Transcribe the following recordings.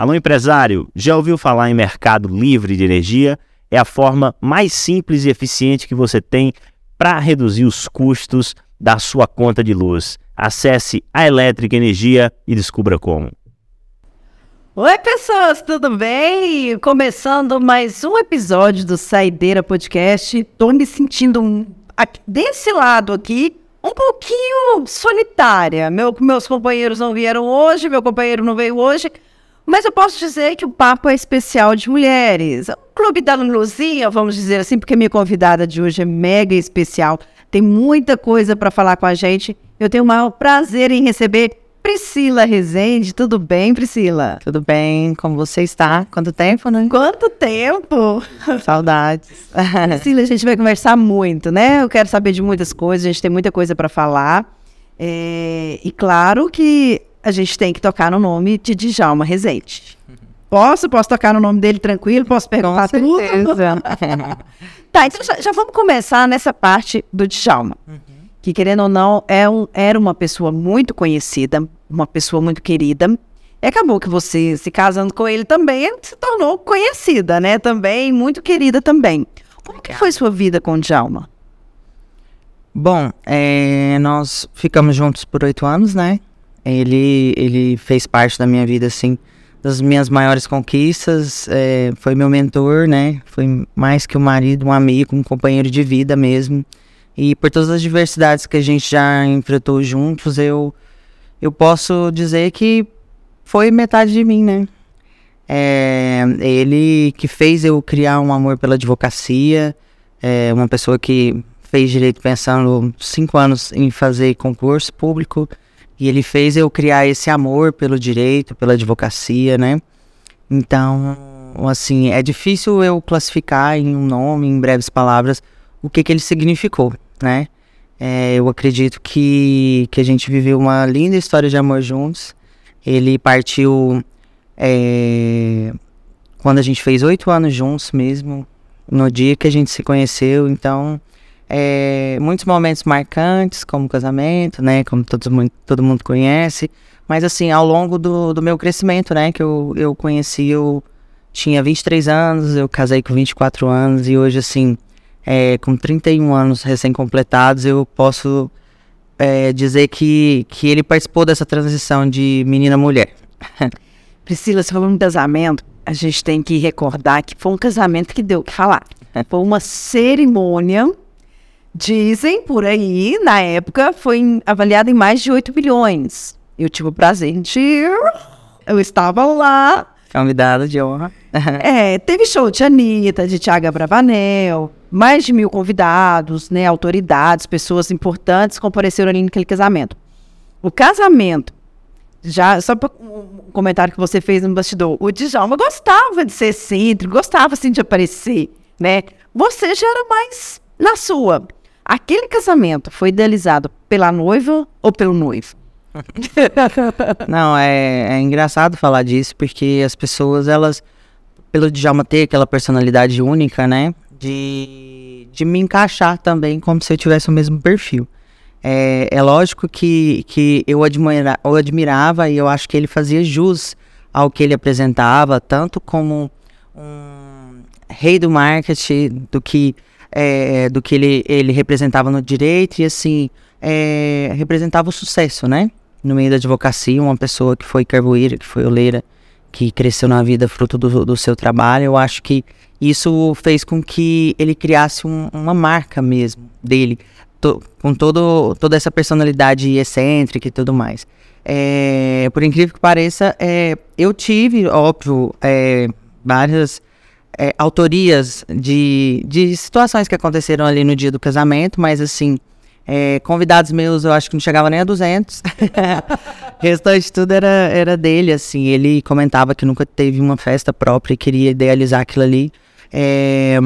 Alô, empresário, já ouviu falar em mercado livre de energia? É a forma mais simples e eficiente que você tem para reduzir os custos da sua conta de luz. Acesse a Elétrica Energia e descubra como. Oi, pessoas, tudo bem? Começando mais um episódio do Saideira Podcast. Tô me sentindo um, aqui, desse lado aqui um pouquinho solitária. Meu, meus companheiros não vieram hoje, meu companheiro não veio hoje, mas eu posso dizer que o papo é especial de mulheres. O Clube da Luzinha, vamos dizer assim, porque minha convidada de hoje é mega especial. Tem muita coisa para falar com a gente. Eu tenho o maior prazer em receber Priscila Rezende. Tudo bem, Priscila? Tudo bem? Como você está? Quanto tempo, né? Quanto tempo? Saudades. Priscila, a gente vai conversar muito, né? Eu quero saber de muitas coisas, a gente tem muita coisa para falar. É... E claro que a gente tem que tocar no nome de Djalma Rezende. Posso? Posso tocar no nome dele tranquilo? Posso perguntar Com tudo? tá, então já, já, vamos começar nessa parte do Djalma. Uhum. Que, querendo ou não, é um, era uma pessoa muito conhecida, uma pessoa muito querida. E acabou que você, se casando com ele também, se tornou conhecida, né? Também, muito querida também. Como que foi sua vida com o Djalma? Bom, é, nós ficamos juntos por oito anos, né? Ele, ele fez parte da minha vida, assim, das minhas maiores conquistas. É, foi meu mentor, né? Foi mais que um marido, um amigo, um companheiro de vida mesmo. E por todas as diversidades que a gente já enfrentou juntos, eu, eu posso dizer que foi metade de mim, né? É, ele que fez eu criar um amor pela advocacia, é uma pessoa que fez direito pensando cinco anos em fazer concurso público, e ele fez eu criar esse amor pelo direito, pela advocacia, né? Então, assim, é difícil eu classificar em um nome, em breves palavras, o que, que ele significou, né? É, eu acredito que, que a gente viveu uma linda história de amor juntos. Ele partiu é, quando a gente fez oito anos juntos mesmo, no dia que a gente se conheceu. Então, é, muitos momentos marcantes, como casamento, né? Como todo, todo mundo conhece. Mas assim, ao longo do, do meu crescimento, né? Que eu, eu conheci, eu tinha 23 anos, eu casei com 24 anos e hoje, assim, é, com 31 anos recém-completados, eu posso é, dizer que, que ele participou dessa transição de menina mulher. Priscila, você falou no casamento, a gente tem que recordar que foi um casamento que deu o que falar. Foi uma cerimônia Dizem por aí, na época, foi avaliado em mais de 8 bilhões. Eu tive o prazer de ir. Eu estava lá. Convidada de honra. é, teve show de Anitta, de Tiago Bravanel, mais de mil convidados, né, autoridades, pessoas importantes compareceram ali naquele casamento. O casamento, já, só para um comentário que você fez no bastidor, o Djalma gostava de ser excêntrico, gostava assim de aparecer, né? Você já era mais na sua. Aquele casamento foi idealizado pela noiva ou pelo noivo? Não, é, é engraçado falar disso, porque as pessoas, elas, pelo Djalma ter aquela personalidade única, né? De, de me encaixar também como se eu tivesse o mesmo perfil. É, é lógico que, que eu, admira, eu admirava e eu acho que ele fazia jus ao que ele apresentava, tanto como um rei do marketing, do que é, do que ele, ele representava no direito e assim é, representava o sucesso, né? No meio da advocacia, uma pessoa que foi carboeira, que foi oleira, que cresceu na vida fruto do, do seu trabalho, eu acho que isso fez com que ele criasse um, uma marca mesmo dele, to, com todo, toda essa personalidade excêntrica e tudo mais. É, por incrível que pareça, é, eu tive, óbvio, é, várias é, autorias de, de situações que aconteceram ali no dia do casamento, mas assim, é, convidados meus eu acho que não chegava nem a 200. o restante tudo era, era dele, assim. Ele comentava que nunca teve uma festa própria e queria idealizar aquilo ali. É,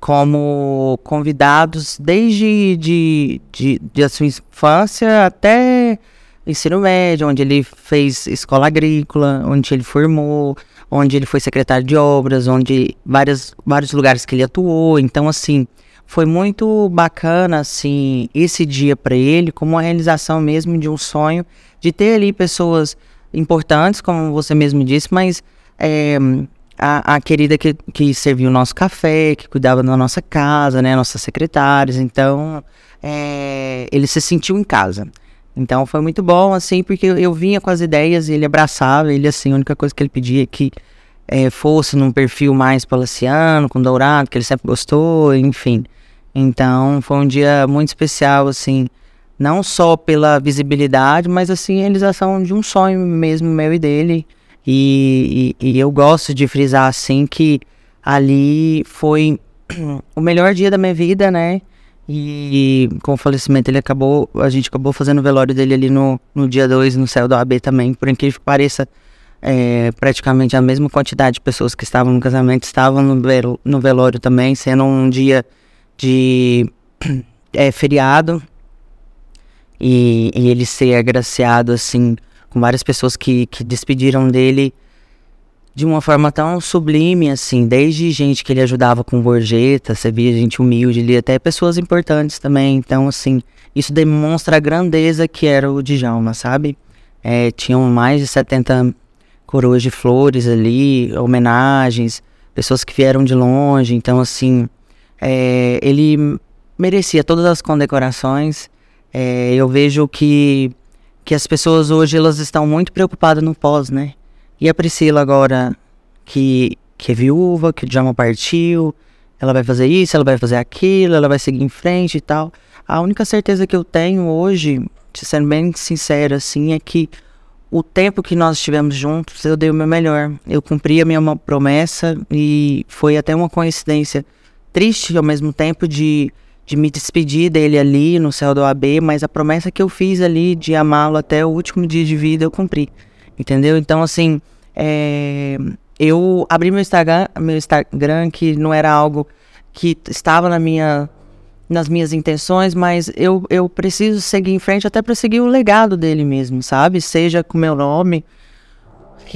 como convidados desde de, de, de a sua infância até ensino médio, onde ele fez escola agrícola, onde ele formou, onde ele foi secretário de obras, onde várias, vários lugares que ele atuou. Então, assim, foi muito bacana, assim, esse dia para ele, como uma realização mesmo de um sonho, de ter ali pessoas importantes, como você mesmo disse, mas é, a, a, querida que, que serviu o nosso café, que cuidava da nossa casa, né? Nossas secretárias. Então, é, ele se sentiu em casa. Então foi muito bom, assim, porque eu vinha com as ideias ele abraçava, ele, assim, a única coisa que ele pedia é que é, fosse num perfil mais palaciano, com dourado, que ele sempre gostou, enfim. Então foi um dia muito especial, assim, não só pela visibilidade, mas assim, a realização de um sonho mesmo meu e dele. E, e, e eu gosto de frisar assim que ali foi o melhor dia da minha vida, né? E com o falecimento ele acabou, a gente acabou fazendo o velório dele ali no, no dia 2 no céu do AB também, por incrível que pareça, é, praticamente a mesma quantidade de pessoas que estavam no casamento estavam no, no velório também, sendo um dia de é, feriado. E, e, ele ser agraciado assim com várias pessoas que, que despediram dele de uma forma tão sublime, assim, desde gente que ele ajudava com gorjeta, você via gente humilde ali, até pessoas importantes também. Então, assim, isso demonstra a grandeza que era o Djalma, sabe? É, tinham mais de 70 coroas de flores ali, homenagens, pessoas que vieram de longe. Então, assim, é, ele merecia todas as condecorações. É, eu vejo que, que as pessoas hoje elas estão muito preocupadas no pós, né? E a Priscila agora, que, que é viúva, que o Djalma partiu, ela vai fazer isso, ela vai fazer aquilo, ela vai seguir em frente e tal. A única certeza que eu tenho hoje, sendo bem sincera, assim, é que o tempo que nós estivemos juntos, eu dei o meu melhor. Eu cumpri a minha promessa e foi até uma coincidência triste ao mesmo tempo de, de me despedir dele ali no céu do AB, mas a promessa que eu fiz ali de amá-lo até o último dia de vida eu cumpri. Entendeu? Então, assim, é, eu abri meu Instagram, meu Instagram, que não era algo que estava na minha, nas minhas intenções, mas eu, eu preciso seguir em frente até para seguir o legado dele mesmo, sabe? Seja com meu nome,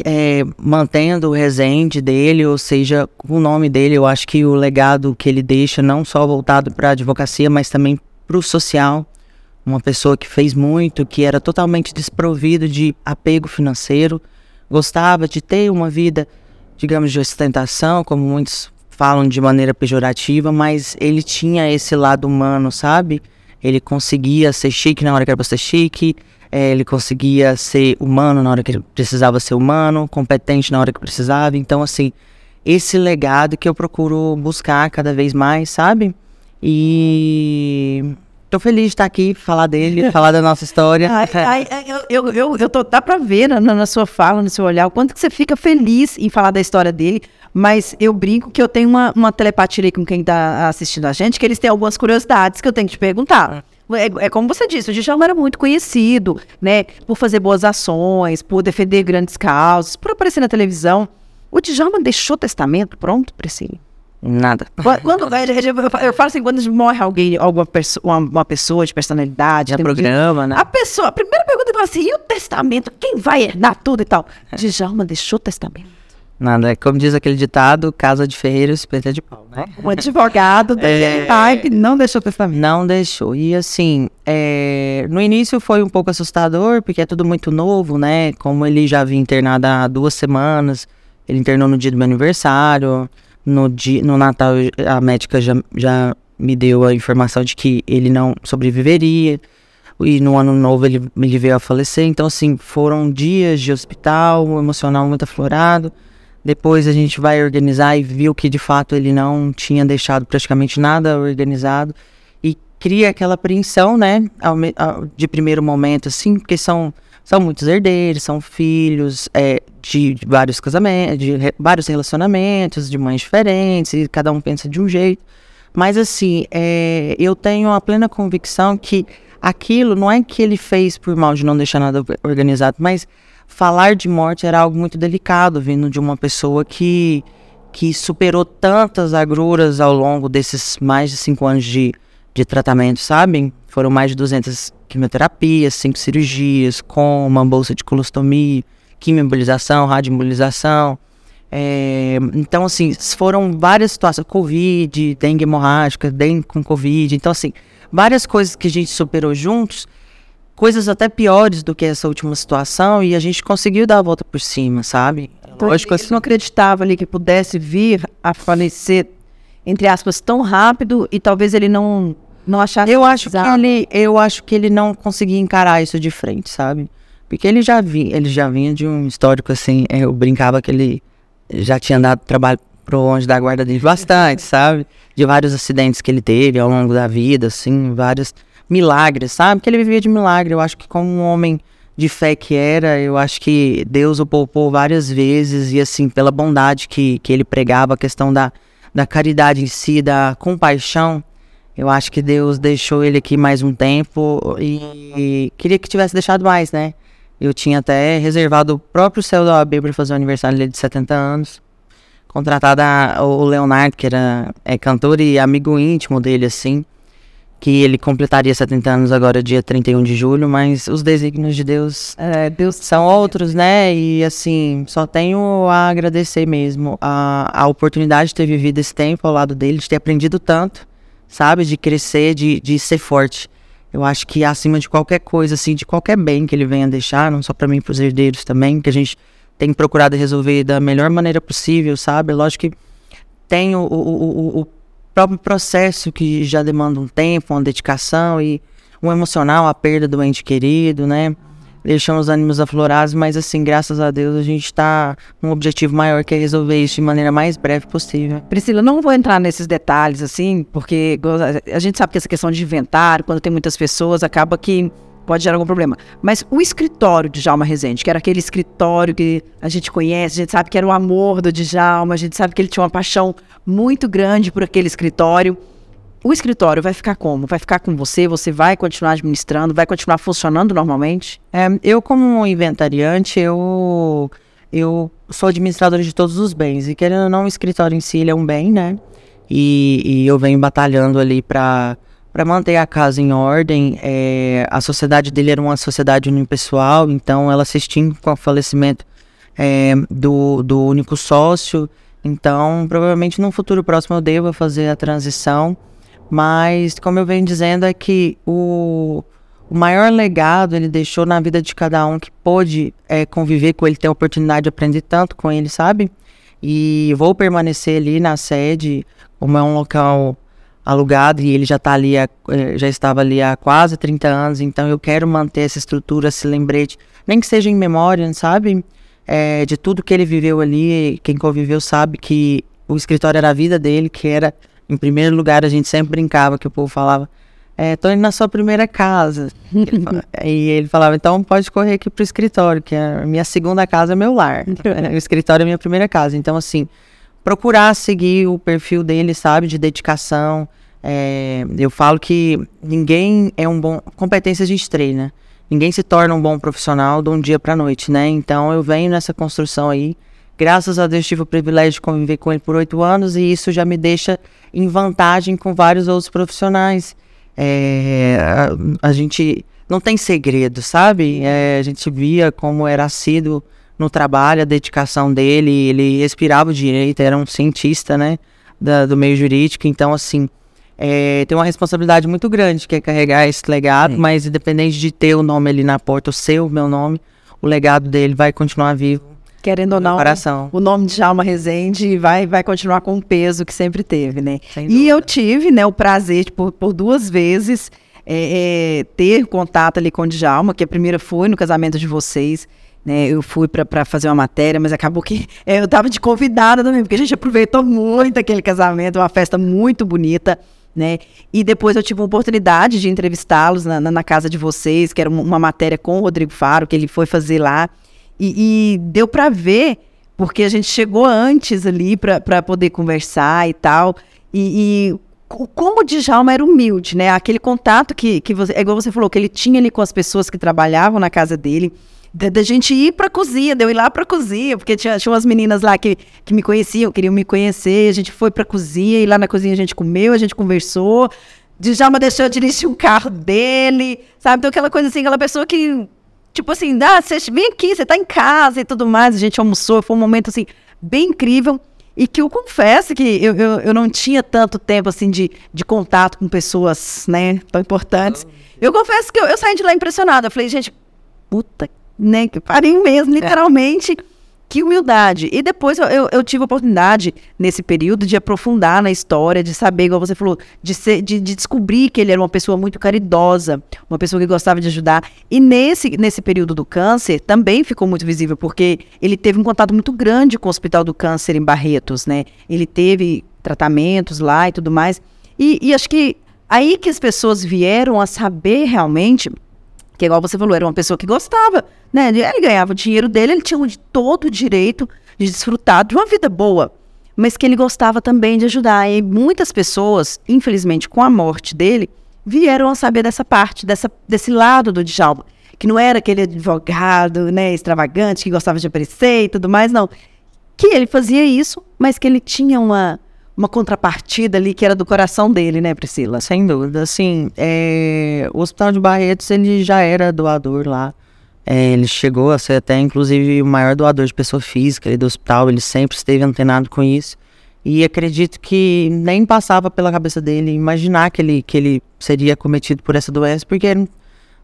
é, mantendo o resende dele, ou seja, com o nome dele, eu acho que o legado que ele deixa, não só voltado para a advocacia, mas também para o social, uma pessoa que fez muito, que era totalmente desprovido de apego financeiro, gostava de ter uma vida, digamos, de ostentação, como muitos falam de maneira pejorativa, mas ele tinha esse lado humano, sabe? Ele conseguia ser chique na hora que era pra ser chique, é, ele conseguia ser humano na hora que precisava ser humano, competente na hora que precisava. Então, assim, esse legado que eu procuro buscar cada vez mais, sabe? E Tô feliz de estar aqui, falar dele, falar da nossa história. Ai, ai, eu, eu, eu, eu, tô, dá pra ver na, na, sua fala, no seu olhar, o quanto que você fica feliz em falar da história dele. Mas eu brinco que eu tenho uma, uma telepatia com quem tá assistindo a gente, que eles têm algumas curiosidades que eu tenho que te perguntar. É, é, como você disse, o Djalma era muito conhecido, né? Por fazer boas ações, por defender grandes causas, por aparecer na televisão. O Djalma deixou testamento pronto, Priscila? Nada. Quando, eu falo assim, quando morre alguém, alguma pessoa, uma, pessoa de personalidade, é programa, né? A pessoa, a primeira pergunta é assim, e o testamento? Quem vai herdar tudo e tal? É. Djalma deixou testamento. Nada, é como diz aquele ditado, casa de ferreiro, espeta de pau, né? Um advogado daquele é... type não deixou testamento. Não deixou. E assim, é... no início foi um pouco assustador, porque é tudo muito novo, né? Como ele já vinha internado há duas semanas, ele internou no dia do meu aniversário, no, dia, no Natal, a médica já, já me deu a informação de que ele não sobreviveria. E no ano novo ele, ele veio a falecer. Então, assim, foram dias de hospital, emocional muito aflorado. Depois a gente vai organizar e viu que de fato ele não tinha deixado praticamente nada organizado. E cria aquela apreensão, né? De primeiro momento, assim, porque são são muitos herdeiros, são filhos é, de, de, vários casamentos, de re, vários relacionamentos, de mães diferentes, e cada um pensa de um jeito. Mas assim, é, eu tenho a plena convicção que aquilo não é que ele fez por mal de não deixar nada organizado, mas falar de morte era algo muito delicado, vindo de uma pessoa que, que superou tantas agruras ao longo desses mais de cinco anos de, de tratamento, sabem? Foram mais de 200 quimioterapias, cinco cirurgias, com uma bolsa de colostomia, quimioembolização, radioembolização. É, então, assim, foram várias situações, Covid, dengue hemorrágica, dengue com Covid. Então, assim, várias coisas que a gente superou juntos, coisas até piores do que essa última situação, e a gente conseguiu dar a volta por cima, sabe? Então, Lógico, assim. não acreditava ali que pudesse vir a falecer, entre aspas, tão rápido e talvez ele não, não achasse Eu acho que ele, eu acho que ele não conseguia encarar isso de frente, sabe? Porque ele já vinha, ele já vinha de um histórico assim, é, eu brincava que ele já tinha dado trabalho pro longe da guarda dele bastante, sabe? De vários acidentes que ele teve ao longo da vida, assim, vários milagres, sabe? Que ele vivia de milagre. Eu acho que como um homem de fé que era, eu acho que Deus o poupou várias vezes e assim, pela bondade que, que ele pregava, a questão da, da caridade em si, da compaixão, eu acho que Deus deixou ele aqui mais um tempo e, e queria que tivesse deixado mais, né? Eu tinha até reservado o próprio céu da OAB para fazer o aniversário dele de 70 anos. Contratado a- o Leonardo, que era é, cantor e amigo íntimo dele, assim. Que ele completaria 70 anos agora, dia 31 de julho, mas os desígnios de Deus É, Deus são outros, né? E assim, só tenho a agradecer mesmo a, a oportunidade de ter vivido esse tempo ao lado dele, de ter aprendido tanto, sabe? De crescer, de, de ser forte. Eu acho que acima de qualquer coisa, assim, de qualquer bem que ele venha deixar, não só para mim, para os herdeiros também, que a gente tem procurado resolver da melhor maneira possível, sabe? Lógico que tem o, o, o, o próprio processo que já demanda um tempo, uma dedicação e um emocional, a perda do ente querido, né? Deixando os ânimos aflorados, mas assim, graças a Deus a gente tá com um objetivo maior que é resolver isso de maneira mais breve possível. Priscila, não vou entrar nesses detalhes, assim, porque a gente sabe que essa questão de inventário, quando tem muitas pessoas, acaba que pode gerar algum problema. Mas o escritório de Djalma Rezende, que era aquele escritório que a gente conhece, a gente sabe que era o amor do Djalma, a gente sabe que ele tinha uma paixão muito grande por aquele escritório. O escritório vai ficar como? Vai ficar com você? Você vai continuar administrando? Vai continuar funcionando normalmente? É, eu, como inventariante, eu, eu sou administrador de todos os bens. E querendo ou não, o escritório em si é um bem, né? E, e eu venho batalhando ali para para manter a casa em ordem. É, a sociedade dele era uma sociedade unipessoal, então ela se extingue com o falecimento é, do, do único sócio. Então, provavelmente no futuro próximo eu devo fazer a transição. Mas, como eu venho dizendo, é que o, o maior legado ele deixou na vida de cada um que pôde é, conviver com ele, ter a oportunidade de aprender tanto com ele, sabe? E vou permanecer ali na sede, como é um local alugado e ele já tá ali, eh, já estava ali há quase 30 anos, então eu quero manter essa estrutura, esse lembrete, nem que seja em memória, sabe? É, de tudo que ele viveu ali, quem conviveu sabe que o escritório era a vida dele, que era, em primeiro lugar, a gente sempre brincava, que o povo falava, é, tô indo na sua primeira casa. Ele e ele falava, então pode correr aqui pro escritório, que a minha segunda casa é meu lar. o escritório é minha primeira casa. Então, assim, procurar seguir o perfil dele, sabe, de dedicação. É, eu falo que ninguém é um bom. Competência a gente treina. Ninguém se torna um bom profissional de um dia pra noite, né? Então eu venho nessa construção aí. Graças a Deus tive o privilégio de conviver com ele por oito anos e isso já me deixa em vantagem com vários outros profissionais. É, a, a gente não tem segredo, sabe? É, a gente via como era sido no trabalho, a dedicação dele, ele respirava o direito, era um cientista, né, da- do meio jurídico, então, assim, é, tem uma responsabilidade muito grande, que é carregar esse legado, mas independente de ter o nome ali na porta, o seu, o meu nome, o legado dele vai continuar vivo Querendo ou não, coração. o nome de Djalma Rezende vai, vai continuar com o peso que sempre teve, né? E eu tive, né, o prazer de, por, por duas vezes é, é, ter contato ali com o Djalma, que a primeira foi no casamento de vocês, né? Eu fui para fazer uma matéria, mas acabou que é, eu tava de convidada também, porque a gente aproveitou muito aquele casamento, uma festa muito bonita. Né? E depois eu tive a oportunidade de entrevistá-los na, na, na casa de vocês, que era uma matéria com o Rodrigo Faro, que ele foi fazer lá. E, e deu para ver, porque a gente chegou antes ali para poder conversar e tal. E, e co- como o Djalma era humilde, né? Aquele contato que, que você. É igual você falou, que ele tinha ali com as pessoas que trabalhavam na casa dele. Da, gente ir pra cozinha, de eu ir lá pra cozinha, porque tinha, tinha umas meninas lá que, que me conheciam, queriam me conhecer. A gente foi pra cozinha, e lá na cozinha a gente comeu, a gente conversou. Djalma deixou eu dirigir o carro dele, sabe? Então aquela coisa assim, aquela pessoa que Tipo assim, ah, você vem aqui, você tá em casa e tudo mais. A gente almoçou, foi um momento assim, bem incrível. E que eu confesso que eu, eu, eu não tinha tanto tempo assim de, de contato com pessoas, né, tão importantes. Eu confesso que eu, eu saí de lá impressionada. Eu falei, gente, puta, né, que pariu mesmo, literalmente. Que humildade. E depois eu, eu, eu tive a oportunidade, nesse período, de aprofundar na história, de saber, igual você falou, de, ser, de, de descobrir que ele era uma pessoa muito caridosa, uma pessoa que gostava de ajudar. E nesse, nesse período do câncer, também ficou muito visível, porque ele teve um contato muito grande com o Hospital do Câncer em Barretos, né? Ele teve tratamentos lá e tudo mais. E, e acho que aí que as pessoas vieram a saber realmente que igual você falou, era uma pessoa que gostava, né? Ele ganhava o dinheiro dele, ele tinha todo o direito de desfrutar de uma vida boa, mas que ele gostava também de ajudar. E muitas pessoas, infelizmente, com a morte dele, vieram a saber dessa parte, dessa, desse lado do Djalma, que não era aquele advogado, né, extravagante, que gostava de aparecer e tudo mais, não. Que ele fazia isso, mas que ele tinha uma uma contrapartida ali que era do coração dele, né, Priscila? Sem dúvida, assim, é, o Hospital de Barretos, ele já era doador lá, é, ele chegou a ser até, inclusive, o maior doador de pessoa física ali do hospital, ele sempre esteve antenado com isso, e acredito que nem passava pela cabeça dele imaginar que ele, que ele seria cometido por essa doença, porque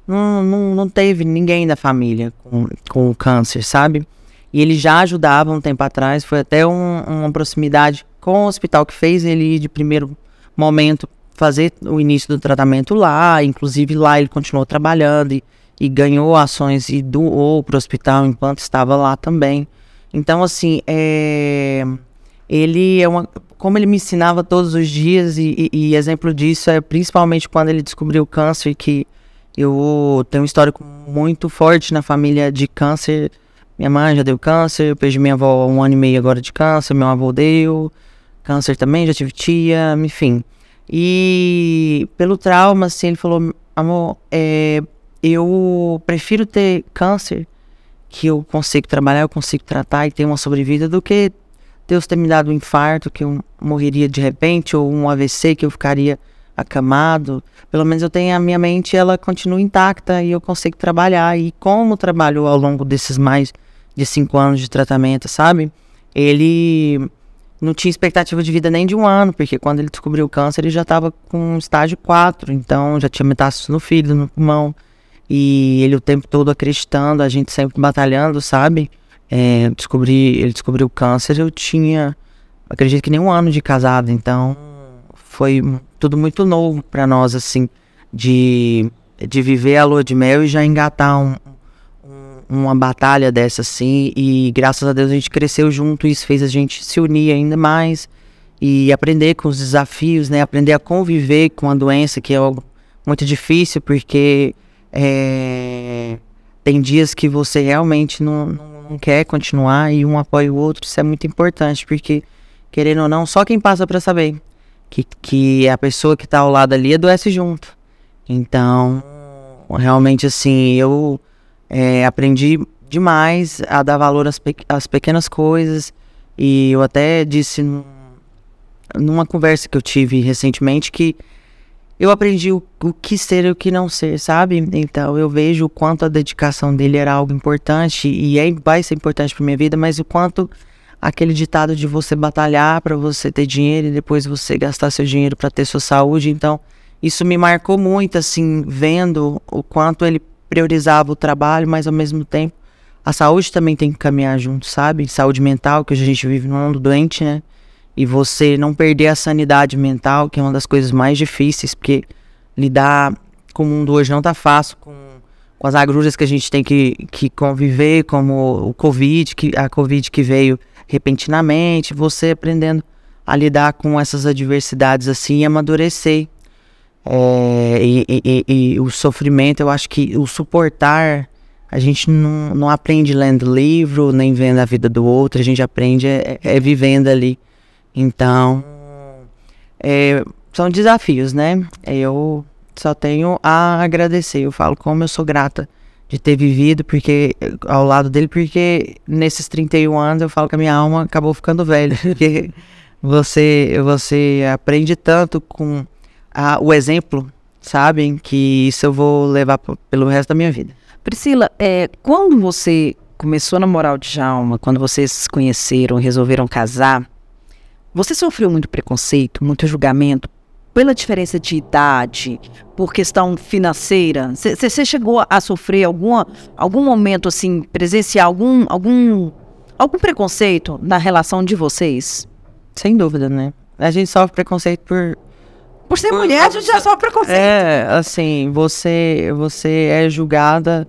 não, não, não teve ninguém da família com, com câncer, sabe? E ele já ajudava um tempo atrás, foi até um, uma proximidade com o hospital que fez ele de primeiro momento fazer o início do tratamento lá, inclusive lá ele continuou trabalhando e, e ganhou ações e doou para o hospital enquanto estava lá também. Então, assim, é, ele é uma. Como ele me ensinava todos os dias, e, e, e, exemplo disso é principalmente quando ele descobriu o câncer, que eu tenho um histórico muito forte na família de câncer. Minha mãe já deu câncer, eu perdi minha avó um ano e meio agora de câncer, meu avô deu câncer também, já tive tia, enfim. E pelo trauma, assim, ele falou, amor, é, eu prefiro ter câncer, que eu consigo trabalhar, eu consigo tratar e ter uma sobrevida, do que Deus ter me dado um infarto, que eu morreria de repente, ou um AVC, que eu ficaria acamado. Pelo menos eu tenho a minha mente, ela continua intacta e eu consigo trabalhar. E como trabalhou ao longo desses mais de cinco anos de tratamento, sabe? Ele não tinha expectativa de vida nem de um ano, porque quando ele descobriu o câncer, ele já estava com estágio 4, então já tinha metástase no fígado, no pulmão. E ele o tempo todo acreditando, a gente sempre batalhando, sabe? É, descobri, ele descobriu o câncer, eu tinha, acredito que nem um ano de casado, então foi tudo muito novo para nós, assim, de, de viver a lua de mel e já engatar um, uma batalha dessa assim e graças a Deus a gente cresceu junto e isso fez a gente se unir ainda mais e aprender com os desafios, né? Aprender a conviver com a doença que é algo muito difícil porque é, tem dias que você realmente não, não, não, quer continuar e um apoia o outro, isso é muito importante porque querendo ou não, só quem passa para saber que, que a pessoa que tá ao lado ali adoece junto. Então, realmente assim, eu é, aprendi demais a dar valor às, pe às, pequenas coisas. E eu até disse num, numa conversa que eu tive recentemente que eu aprendi o, o, que ser e o que não ser, sabe? Então eu vejo o quanto a dedicação dele era algo importante e é, vai ser importante para minha vida, mas o quanto aquele ditado de você batalhar para você ter dinheiro e depois você gastar seu dinheiro para ter sua saúde. Então isso me marcou muito, assim, vendo o quanto ele priorizava o trabalho, mas ao mesmo tempo a saúde também tem que caminhar junto, sabe? Saúde mental, que a gente vive num mundo doente, né? E você não perder a sanidade mental, que é uma das coisas mais difíceis, porque lidar com o mundo hoje não tá fácil, com, com as agruras que a gente tem que, que conviver, como o Covid, que, a Covid que veio repentinamente, você aprendendo a lidar com essas adversidades assim e amadurecer é, e, e, e, o sofrimento, eu acho que o suportar, a gente não, não aprende lendo livro, nem vendo a vida do outro, a gente aprende é, é, é vivendo ali. Então, é, são desafios, né? Eu só tenho a agradecer. Eu falo como eu sou grata de ter vivido porque ao lado dele, porque nesses 31 anos eu falo que a minha alma acabou ficando velha. Porque você, você aprende tanto com a, o exemplo, sabem? Que isso eu vou levar pelo resto da minha vida. Priscila, é, quando você começou a namorar o Djalma, quando vocês se conheceram, resolveram casar, você sofreu muito preconceito, muito julgamento pela diferença de idade, por questão financeira? Você chegou a sofrer alguma, algum momento assim, presenciar algum, algum algum preconceito na relação de vocês? Sem dúvida, né? A gente sofre preconceito por. Por ser mulher, a gente já sofre preconceito. É, assim, você, você é julgada.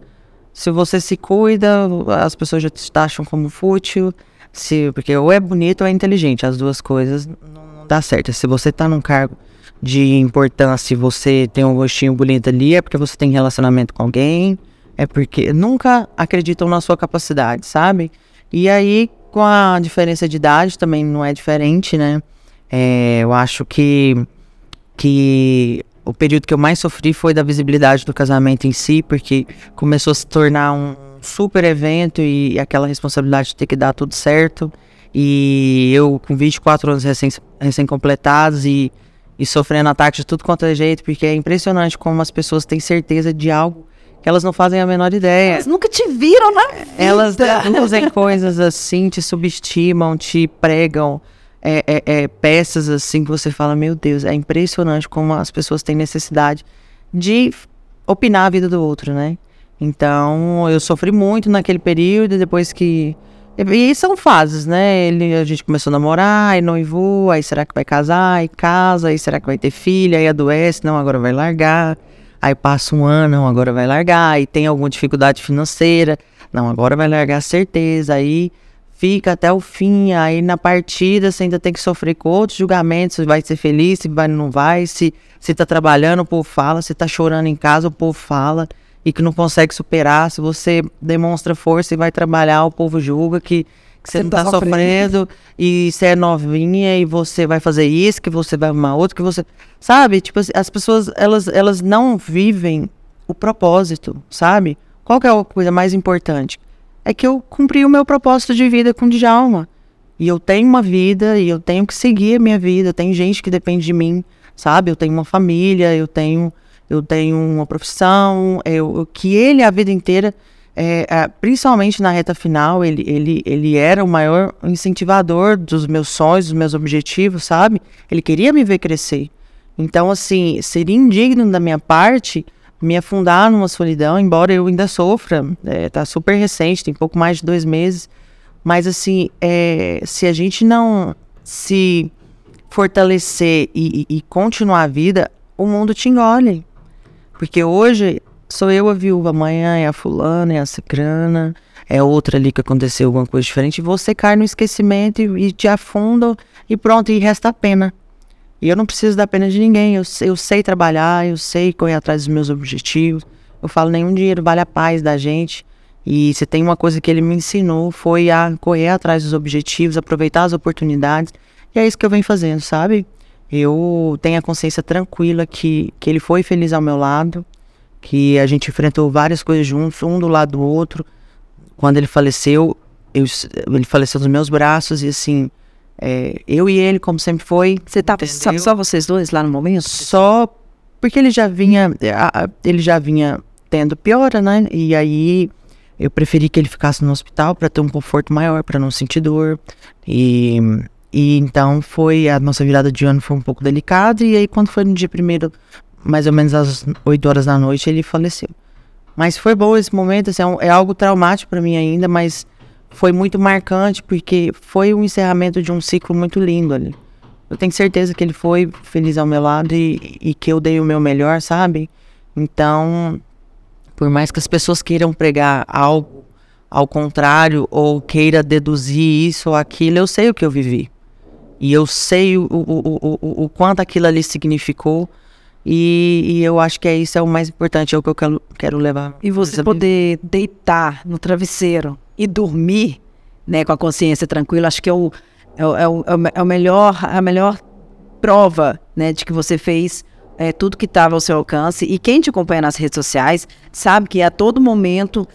Se você se cuida, as pessoas já te taxam como fútil. Se, porque ou é bonito ou é inteligente. As duas coisas não, não dá certo. Se você tá num cargo de importância e você tem um rostinho bonito ali, é porque você tem relacionamento com alguém. É porque nunca acreditam na sua capacidade, sabe? E aí, com a diferença de idade também não é diferente, né? É, eu acho que, que o período que eu mais sofri foi da visibilidade do casamento em si, porque começou a se tornar um super evento e, aquela responsabilidade de ter que dar tudo certo. E eu com 24 anos recém, recém-completados e, e sofrendo ataques de tudo quanto é jeito, porque é impressionante como as pessoas têm certeza de algo que elas não fazem a menor ideia. Elas nunca te viram vida. Elas usam coisas assim, te subestimam, te pregam é, é, é, peças assim que você fala, meu Deus, é impressionante como as pessoas têm necessidade de opinar a vida do outro, né? Então, eu sofri muito naquele período, depois que... E são fases, né? Ele, a gente começou a namorar, aí noivou, aí será que vai casar, aí casa, aí será que vai ter filha, aí adoece, não, agora vai largar. Aí passa um ano, não, agora vai largar. Aí tem alguma dificuldade financeira, não, agora vai largar certeza. Aí fica até o fim. Aí na partida você ainda tem que sofrer com outros julgamentos: se vai ser feliz, se vai não vai. Se, se tá trabalhando, o povo fala. Se tá chorando em casa, o povo fala. E que não consegue superar. Se você demonstra força e vai trabalhar, o povo julga que que você, não tá, tá sofrendo. sofrendo e você é novinha e você vai fazer isso, que você vai arrumar outro, que você. Sabe? Tipo, as pessoas, elas, elas não vivem o propósito, sabe? Qual que é a coisa mais importante? É que eu cumpri o meu propósito de vida com Djalma. E eu tenho uma vida e eu tenho que seguir a minha vida. Tem gente que depende de mim, sabe? Eu tenho uma família, eu tenho, eu tenho uma profissão, eu, que ele a vida inteira é, é, principalmente na reta final, ele, ele, ele era o maior incentivador dos meus sonhos, dos meus objetivos, sabe? Ele queria me ver crescer. Então, assim, seria indigno da minha parte me afundar numa solidão, embora eu ainda sofra. É, tá super recente, tem pouco mais de dois meses. Mas, assim, é, se a gente não se fortalecer e, e, continuar a vida, o mundo te engole. Porque hoje sou eu a viúva, amanhã é a fulana, é a cicrana, é outra ali que aconteceu alguma coisa diferente, você cai no esquecimento e, e te afunda e pronto, e resta a pena. E eu não preciso da pena de ninguém, eu, eu sei trabalhar, eu sei correr atrás dos meus objetivos. Eu falo, nenhum dinheiro vale a paz da gente. E se tem uma coisa que ele me ensinou foi a correr atrás dos objetivos, aproveitar as oportunidades. E é isso que eu venho fazendo, sabe? Eu tenho a consciência tranquila que, que ele foi feliz ao meu lado, que a gente enfrentou várias coisas juntos, um do lado do outro. Quando ele faleceu, eu, ele faleceu nos meus braços e assim, é, eu e ele, como sempre foi. Você tava só, só, vocês dois lá no momento? Só porque ele já vinha, ele já vinha tendo piora, né? E aí eu preferi que ele ficasse no hospital para ter um conforto maior, para não sentir dor. E, e então foi a nossa virada de ano foi um pouco delicada e aí quando foi no dia primeiro mais ou menos às 8 horas da noite, ele faleceu. Mas foi bom esse momento, assim, é, é algo traumático para mim ainda, mas foi muito marcante porque foi o encerramento de um ciclo muito lindo ali. Eu tenho certeza que ele foi feliz ao meu lado e, e que eu dei o meu melhor, sabe? Então, por mais que as pessoas queiram pregar algo ao contrário ou queira deduzir isso ou aquilo, eu sei o que eu vivi. E eu sei o, o, o, o, o quanto aquilo ali significou e, e, eu acho que é isso é o mais importante, é o que eu quero, quero levar. E você poder deitar no travesseiro e dormir, né, com a consciência tranquila, acho que é o, é o, é o, é o melhor, a melhor prova, né, de que você fez é, tudo que estava ao seu alcance. E quem te acompanha nas redes sociais sabe que a todo momento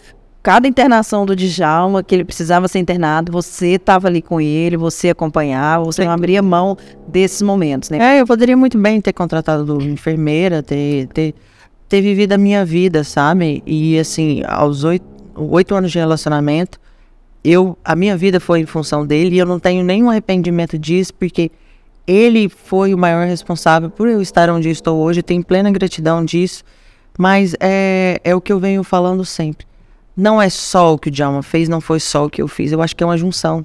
cada internação do Djalma, que ele precisava ser internado, você estava ali com ele, você acompanhava, você Sim. não abria mão desses momentos, né? É, eu poderia muito bem ter contratado enfermeira, ter, ter, ter vivido a minha vida, sabe? E assim, aos oito, oito anos de relacionamento, eu, a minha vida foi em função dele e eu não tenho nenhum arrependimento disso, porque ele foi o maior responsável por eu estar onde estou hoje, tenho plena gratidão disso, mas é, é o que eu venho falando sempre não é só o que o Djalma fez, não foi só o que eu fiz. Eu acho que é uma junção.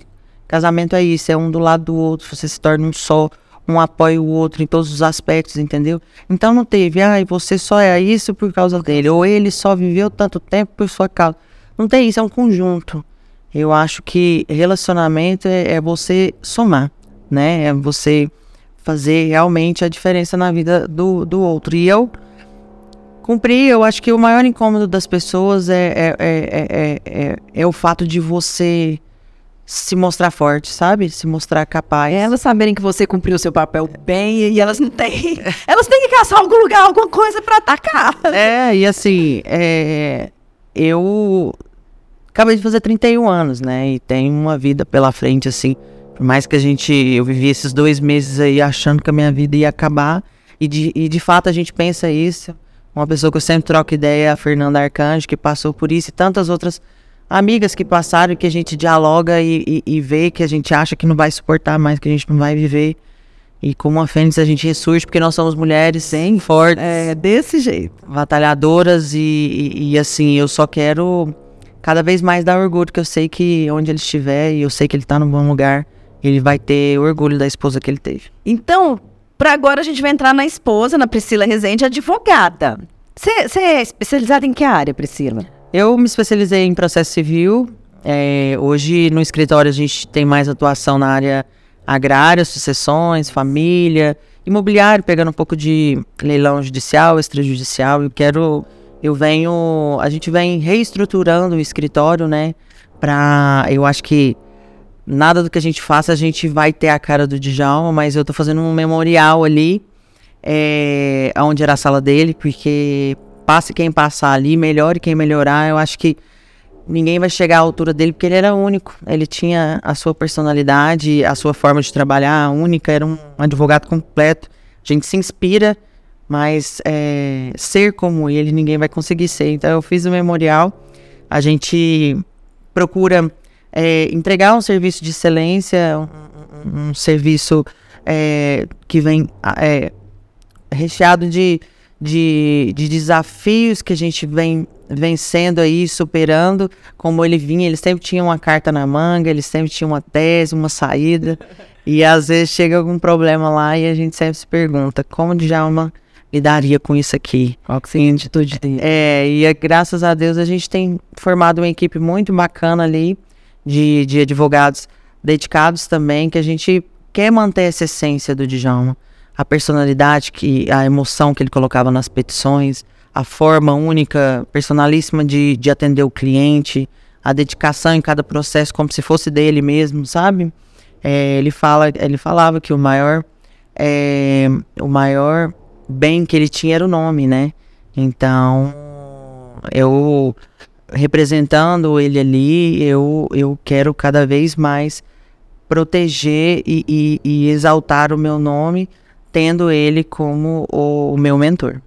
Casamento é isso, é um do lado do outro, você se torna um só, um apoia o outro em todos os aspectos, entendeu? Então não teve, ah, você só é isso por causa dele, ou ele só viveu tanto tempo por sua causa. Não tem isso, é um conjunto. Eu acho que relacionamento é, é você somar, né? É você fazer realmente a diferença na vida do, do outro. E eu cumpri, eu acho que o maior incômodo das pessoas é, é, é, é, é o fato de você se mostrar forte, sabe? Se mostrar capaz. Elas saberem que você cumpriu o seu papel bem e elas não têm. elas têm que caçar algum lugar, alguma coisa para atacar. É, e assim, é, eu acabei de fazer 31 anos, né? E tenho uma vida pela frente, assim. Por mais que a gente. Eu vivi esses dois meses aí achando que a minha vida ia acabar. E de, e de fato a gente pensa isso. Uma pessoa que eu sempre troco ideia é a Fernanda Arcanjo, que passou por isso, e tantas outras amigas que passaram, que a gente dialoga e, e, e, vê que a gente acha que não vai suportar mais, que a gente não vai viver. E como a Fênix a gente ressurge porque nós somos mulheres sem fortes. É, desse jeito. Batalhadoras e, e, assim, eu só quero cada vez mais dar orgulho, que eu sei que onde ele estiver e eu sei que ele tá no bom lugar, ele vai ter orgulho da esposa que ele teve. Então, para agora a gente vai entrar na esposa, na Priscila Rezende, advogada. Você é especializada em que área, Priscila? Eu me especializei em processo civil. É, hoje no escritório a gente tem mais atuação na área agrária, sucessões, família, imobiliário, pegando um pouco de leilão judicial, extrajudicial. Eu quero, eu venho, a gente vem reestruturando o escritório, né? Pra, eu acho que nada do que a gente faça a gente vai ter a cara do Djalma, mas eu tô fazendo um memorial ali, é, onde era a sala dele, porque passe quem passar ali, melhore quem melhorar. Eu acho que ninguém vai chegar à altura dele porque ele era único. Ele tinha a sua personalidade, a sua forma de trabalhar única, era um advogado completo. A gente se inspira, mas é, ser como ele ninguém vai conseguir ser. Então eu fiz o memorial. A gente procura é, entregar um serviço de excelência, um, um, serviço é, que vem é, recheado de de, de desafios que a gente vem vencendo aí, superando, como ele vinha, ele sempre tinha uma carta na manga, ele sempre tinha uma tese, uma saída, e às vezes chega algum problema lá e a gente sempre se pergunta, como Djalma lidaria com isso aqui? Qual que seria a atitude dele? É, e é, graças a Deus a gente tem formado uma equipe muito bacana ali, de, de advogados dedicados também, que a gente quer manter essa essência do Djalma a personalidade, que a emoção que ele colocava nas petições, a forma única, personalíssima de, de atender o cliente, a dedicação em cada processo como se fosse dele mesmo, sabe? É, ele fala, ele falava que o maior, é, o maior bem que ele tinha era o nome, né? Então, eu representando ele ali, eu, eu quero cada vez mais proteger e, e, e exaltar o meu nome tendo ele como o, o meu mentor.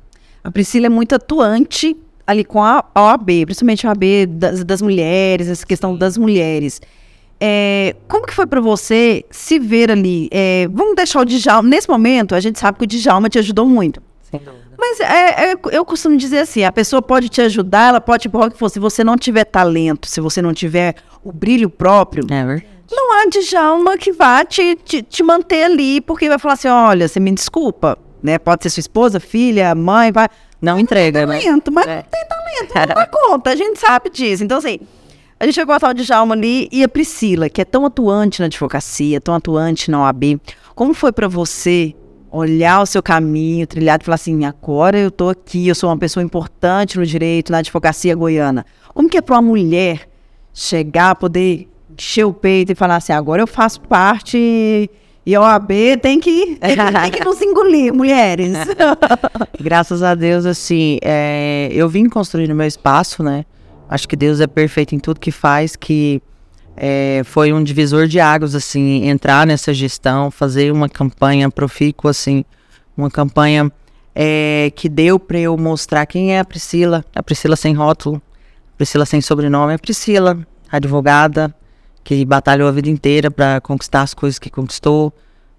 A Priscila é muito atuante ali com a OAB, principalmente a OAB das, das mulheres, essa questão das mulheres. É, como que foi para você se ver ali? É, vamos deixar o Djalma. Nesse momento, a gente sabe que o Djalma te ajudou muito. Sem dúvida. Mas é, é, eu costumo dizer assim: a pessoa pode te ajudar, ela pode por que for. Se você não tiver talento, se você não tiver o brilho próprio, é verdade não há Djalma que vá te, te, te, manter ali, porque vai falar assim, olha, você me desculpa, né? Pode ser sua esposa, filha, mãe, vai... Não entrega, né? Talento, mas é. não tem talento, não dá conta, a gente sabe disso. Então, assim, a gente chegou a tal de Djalma ali e a Priscila, que é tão atuante na advocacia, tão atuante na OAB. Como foi para você olhar o seu caminho trilhado e falar assim, agora eu tô aqui, eu sou uma pessoa importante no direito, na advocacia goiana. Como que é para uma mulher chegar, poder encher o peito e falar assim, agora eu faço parte e a OAB tem que, tem que nos engolir, mulheres. Graças a Deus, assim, é, eu vim construindo meu espaço, né? Acho que Deus é perfeito em tudo que faz, que é, foi um divisor de águas, assim, entrar nessa gestão, fazer uma campanha profícua, assim, uma campanha é, que deu para eu mostrar quem é a Priscila, a Priscila sem rótulo, Priscila sem sobrenome, a Priscila, advogada, que batalhou a vida inteira para conquistar as coisas que conquistou.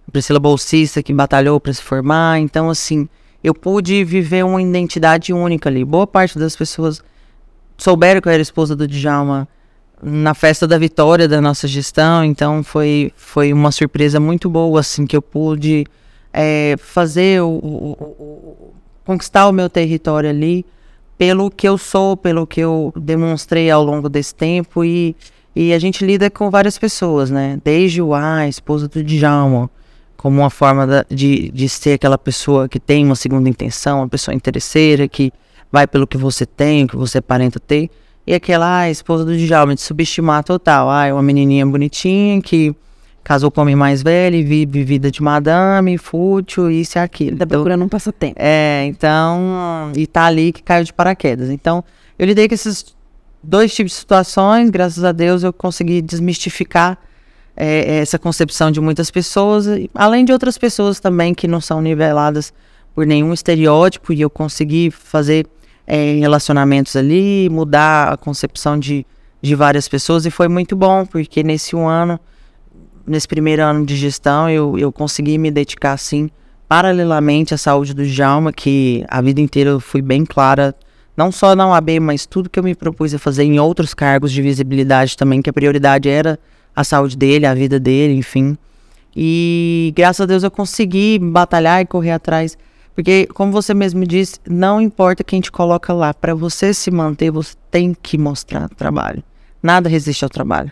A Priscila Bolsista, que batalhou para se formar. Então, assim, eu pude viver uma identidade única ali. Boa parte das pessoas souberam que eu era esposa do Djalma na festa da vitória da nossa gestão, então foi, foi uma surpresa muito boa, assim, que eu pude é, fazer o, o, o, conquistar o meu território ali pelo que eu sou, pelo que eu demonstrei ao longo desse tempo e, e a gente lida com várias pessoas, né? Desde o A, esposa do Djalma, como uma forma da, de, de ser aquela pessoa que tem uma segunda intenção, uma pessoa interesseira, que vai pelo que você tem, o que você aparenta ter. E aquela, ah, esposa do Djalma, de subestimar total. Ah, é uma menininha bonitinha que casou com homem mais velho, vive vida de madame, fútil, isso e aquilo. Tá procurando um passatempo. É, então, e tá ali que caiu de paraquedas. Então, eu lidei com esses dois tipos de situações, graças a Deus eu consegui desmistificar é, essa concepção de muitas pessoas, além de outras pessoas também que não são niveladas por nenhum estereótipo, e eu consegui fazer é, relacionamentos ali, mudar a concepção de, de várias pessoas, e foi muito bom, porque nesse um ano, nesse primeiro ano de gestão, eu, eu consegui me dedicar, assim, paralelamente à saúde do Djalma, que a vida inteira eu fui bem clara, não só na UAB, mas tudo que eu me propus a fazer em outros cargos de visibilidade também, que a prioridade era a saúde dele, a vida dele, enfim. E graças a Deus eu consegui batalhar e correr atrás. Porque, como você mesmo disse, não importa quem te coloca lá. Para você se manter, você tem que mostrar trabalho. Nada resiste ao trabalho.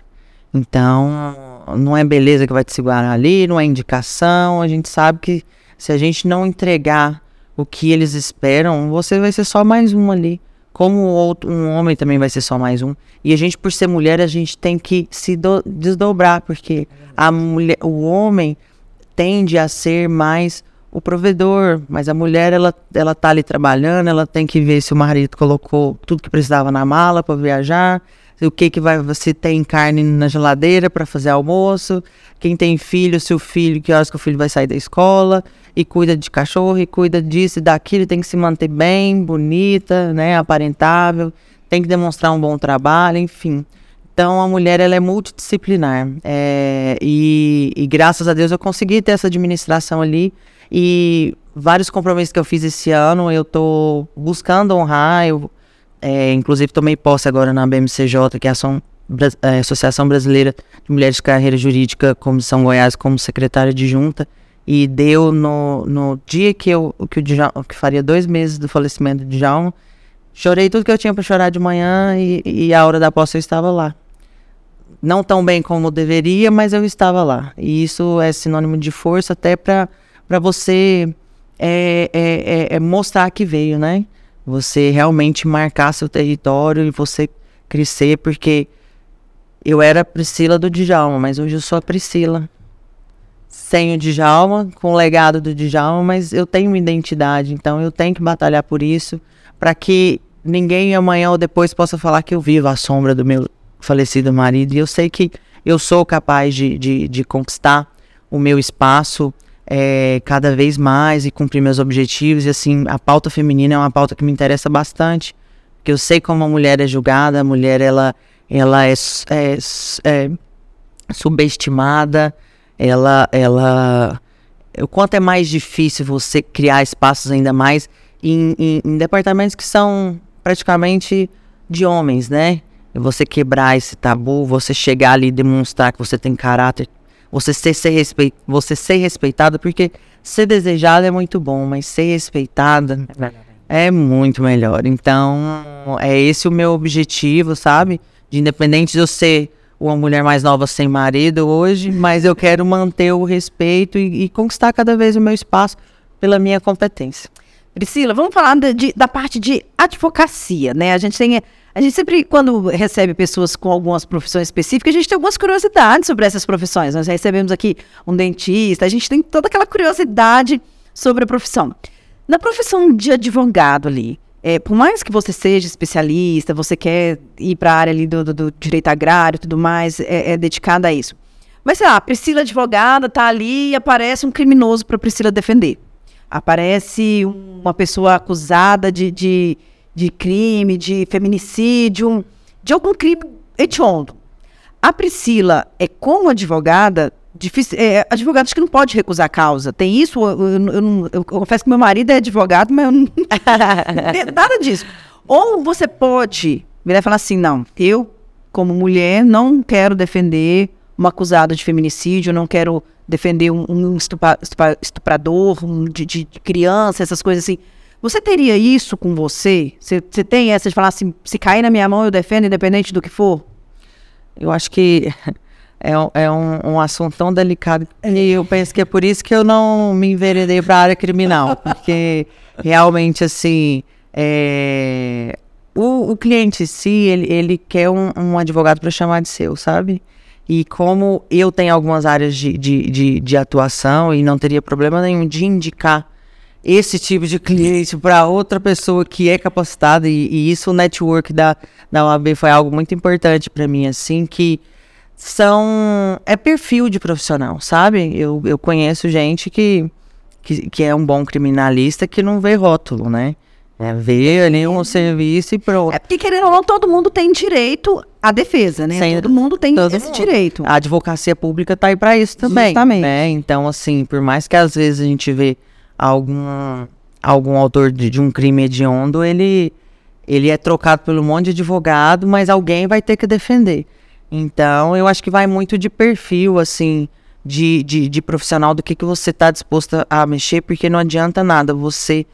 Então, não é beleza que vai te segurar ali, não é indicação. A gente sabe que se a gente não entregar o que eles esperam, você vai ser só mais um ali. Como outro, um homem também vai ser só mais um. E a gente, por ser mulher, a gente tem que se do, desdobrar, porque a mulher, o homem tende a ser mais o provedor, mas a mulher ela ela tá ali trabalhando, ela tem que ver se o marido colocou tudo que precisava na mala para viajar, o que que vai se tem carne na geladeira para fazer almoço, quem tem filho, se o filho, que horas que o filho vai sair da escola, e cuida de cachorro, e cuida disso e daquilo, tem que se manter bem, bonita, né, aparentável, tem que demonstrar um bom trabalho, enfim. Então a mulher ela é multidisciplinar é, e, e, graças a Deus eu consegui ter essa administração ali e vários compromissos que eu fiz esse ano eu tô buscando honrar. Eu é, inclusive tomei posse agora na BMCJ, que é a é, Associação Brasileira de Mulheres de Carreira Jurídica, Comissão Goiás, como secretária de junta. E deu no, no dia que eu que, o Djalma, que faria dois meses do falecimento de Djalma, chorei tudo que eu tinha para chorar de manhã e, e a hora da posse eu estava lá não tão bem como deveria, mas eu estava lá. E isso é sinônimo de força até para você é, é, é, é, mostrar que veio, né? Você realmente marcar seu território e você crescer, porque eu era Priscila do Djalma, mas hoje eu sou a Priscila. Sem o Djalma, com o legado do Djalma, mas eu tenho uma identidade, então eu tenho que batalhar por isso, para que ninguém amanhã ou depois possa falar que eu vivo à sombra do meu falecido marido. E eu sei que eu sou capaz de, de, de conquistar o meu espaço é, cada vez mais e cumprir meus objetivos. E assim, a pauta feminina é uma pauta que me interessa bastante, porque eu sei como a mulher é julgada, a mulher ela, ela é, é, é subestimada, ela, ela, o quanto é mais difícil você criar espaços ainda mais em, em, em departamentos que são praticamente de homens, né? você quebrar esse tabu, você chegar ali e demonstrar que você tem caráter, você ser, ser, respeit, você ser respeitada, porque ser desejada é muito bom, mas ser respeitada é, é muito melhor. Então, é esse o meu objetivo, sabe? De independente de eu ser uma mulher mais nova sem marido hoje, mas eu quero manter o respeito e, e conquistar cada vez o meu espaço pela minha competência. Priscila, vamos falar de, da parte de advocacia, né? A gente tem a gente sempre, quando recebe pessoas com algumas profissões específicas, a gente tem algumas curiosidades sobre essas profissões. Nós recebemos aqui um dentista, a gente tem toda aquela curiosidade sobre a profissão. Na profissão de advogado ali, é, por mais que você seja especialista, você quer ir para a área ali do, do, do, direito agrário e tudo mais, é, é dedicada a isso. Mas sei lá, a Priscila advogada tá ali e aparece um criminoso para Priscila defender. Aparece uma pessoa acusada de, de de crime, de feminicídio, de algum crime hediondo. A Priscila é como advogada, difícil, é, acho que não pode recusar causa. Tem isso? Eu, eu, eu, eu confesso que meu marido é advogado, mas eu não, nada disso. Ou você pode virar e falar assim: não, eu, como mulher, não quero defender uma acusada de feminicídio, não quero defender um, um estupa, estupa, estuprador um, de, de, criança, essas coisas assim. Você teria isso com você? Você, você tem essa de falar assim: se cair na minha mão, eu defendo, independente do que for? Eu acho que é, é um, um, assunto tão delicado e eu penso que é por isso que eu não me enveredei para a área criminal, porque realmente assim é, o, o cliente em si ele, ele quer um, um advogado para chamar de seu, sabe? E como eu tenho algumas áreas de, de, de, de atuação e não teria problema nenhum de indicar esse tipo de cliente para outra pessoa que é capacitada e, e, isso o network da, da OAB foi algo muito importante para mim assim que são é perfil de profissional sabe? Eu, eu conheço gente que, que, que é um bom criminalista que não vê rótulo né? É ver ali um serviço e pronto. É porque querendo ou não todo mundo tem direito à defesa né? Sem, todo mundo tem todo esse mundo. direito. A advocacia pública tá aí para isso também Justamente. né? Então assim por mais que às vezes a gente vê algum, algum autor de, de um crime hediondo, ele, ele é trocado por um monte de advogado, mas alguém vai ter que defender. Então, eu acho que vai muito de perfil, assim, de, de, de profissional, do que, que você está disposto a mexer, porque não adianta nada. Você.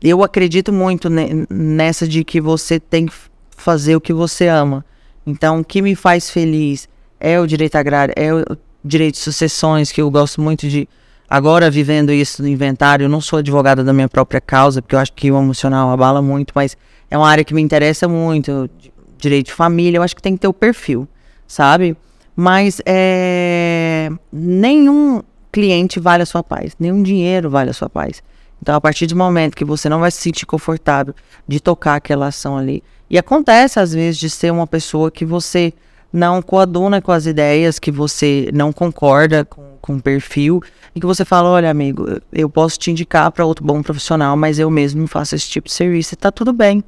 Eu acredito muito nessa de que você tem que fazer o que você ama. Então, o que me faz feliz é o direito agrário, é o direito de sucessões, que eu gosto muito de, Agora, vivendo isso no inventário, não sou advogada da minha própria causa, porque eu acho que o emocional abala muito, mas é uma área que me interessa muito. Direito de família, eu acho que tem que ter o perfil, sabe? Mas é, nenhum cliente vale a sua paz, nenhum dinheiro vale a sua paz. Então, a partir do momento que você não vai se sentir confortável de tocar aquela ação ali, e acontece às vezes de ser uma pessoa que você não coaduna com as ideias, que você não concorda com, com o perfil, e que você fala, olha amigo, eu posso te indicar para outro bom profissional, mas eu mesmo faço esse tipo de serviço e tá tudo bem.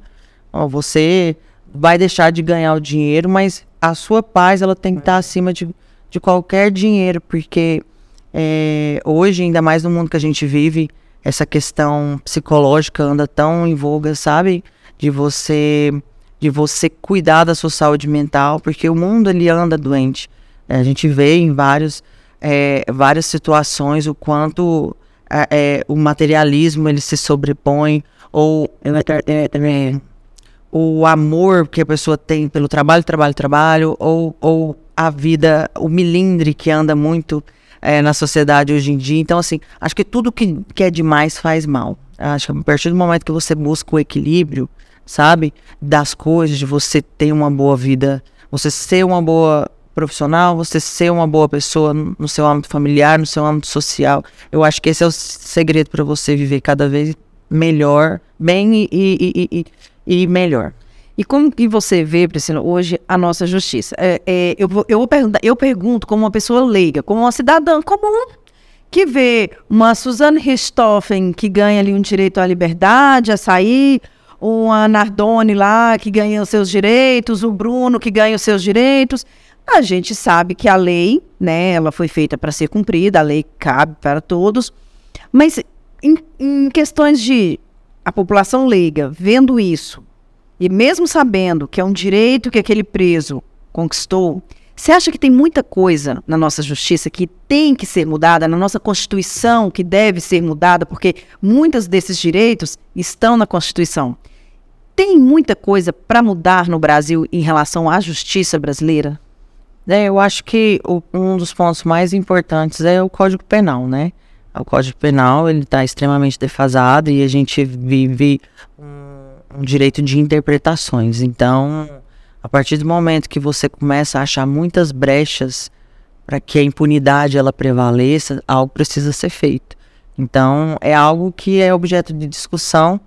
Ó, você vai deixar de ganhar o dinheiro, mas a sua paz ela tem que estar tá acima de, de qualquer dinheiro, porque é, hoje, ainda mais no mundo que a gente vive, essa questão psicológica anda tão em voga, sabe? De você de você cuidar da sua saúde mental, porque o mundo ele anda doente. É, a gente vê em vários é, várias situações o quanto é, é, o materialismo ele se sobrepõe ou é, o amor que a pessoa tem pelo trabalho, trabalho, trabalho, ou, ou a vida, o milindre que anda muito é, na sociedade hoje em dia. Então, assim, acho que tudo que, que é demais faz mal. Acho que a partir do momento que você busca o equilíbrio, sabe, das coisas, de você ter uma boa vida, você ser uma boa profissional, você ser uma boa pessoa no seu âmbito familiar, no seu âmbito social. Eu acho que esse é o segredo para você viver cada vez melhor, bem e, e, e, e, melhor. E como que você vê, Priscila, hoje a nossa justiça? É, é, eu, vou, eu, vou perguntar, eu pergunto como uma pessoa leiga, como uma cidadã comum, que vê uma Suzane Richthofen que ganha ali um direito à liberdade, a sair, uma Nardone lá que ganha os seus direitos, o Bruno que ganha os seus direitos. A gente sabe que a lei, né, ela foi feita para ser cumprida, a lei cabe para todos, mas em, em questões de a população leiga vendo isso, e mesmo sabendo que é um direito que aquele preso conquistou, você acha que tem muita coisa na nossa justiça que tem que ser mudada, na nossa Constituição que deve ser mudada, porque muitos desses direitos estão na Constituição? Tem muita coisa para mudar no Brasil em relação à justiça brasileira? É, eu acho que o, um dos pontos mais importantes é o Código Penal, né? O Código Penal ele está extremamente defasado e a gente vive um, um direito de interpretações. Então, a partir do momento que você começa a achar muitas brechas para que a impunidade ela prevaleça, algo precisa ser feito. Então, é algo que é objeto de discussão,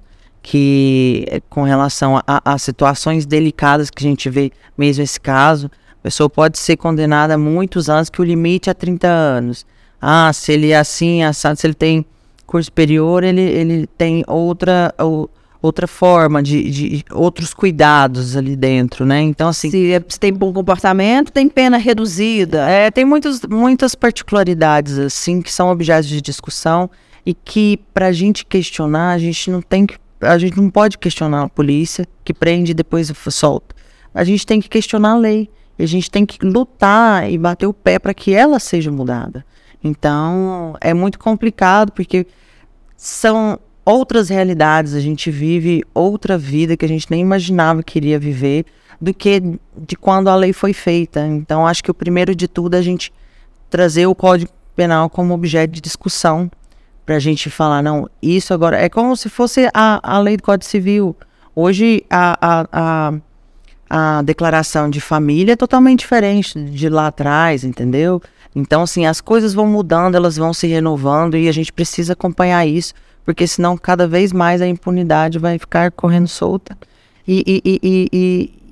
que com relação a, a situações delicadas que a gente vê, mesmo esse caso, a pessoa pode ser condenada a muitos anos, que o limite é 30 anos. Ah, se ele é assim, assado, se ele tem curso superior, ele, ele tem outra, ou, outra forma de, de, outros cuidados ali dentro, né? Então, assim. Se, é, se tem bom comportamento, tem pena reduzida. É, tem muitos, muitas particularidades, assim, que são objetos de discussão e que, para a gente questionar, a gente não tem que. A gente não pode questionar a polícia que prende e depois solta. a gente tem que questionar a lei. A gente tem que lutar e bater o pé para que ela seja mudada. Então, é muito complicado porque são outras realidades, a gente vive outra vida que a gente nem imaginava que iria viver do que de quando a lei foi feita. Então, acho que o primeiro de tudo é a gente trazer o Código Penal como objeto de discussão para a gente falar, não, isso agora é como se fosse a, a lei do Código Civil. Hoje, a, a, a a declaração de família é totalmente diferente de lá atrás, entendeu? Então, assim, as coisas vão mudando, elas vão se renovando e a gente precisa acompanhar isso, porque senão cada vez mais a impunidade vai ficar correndo solta e, e, e,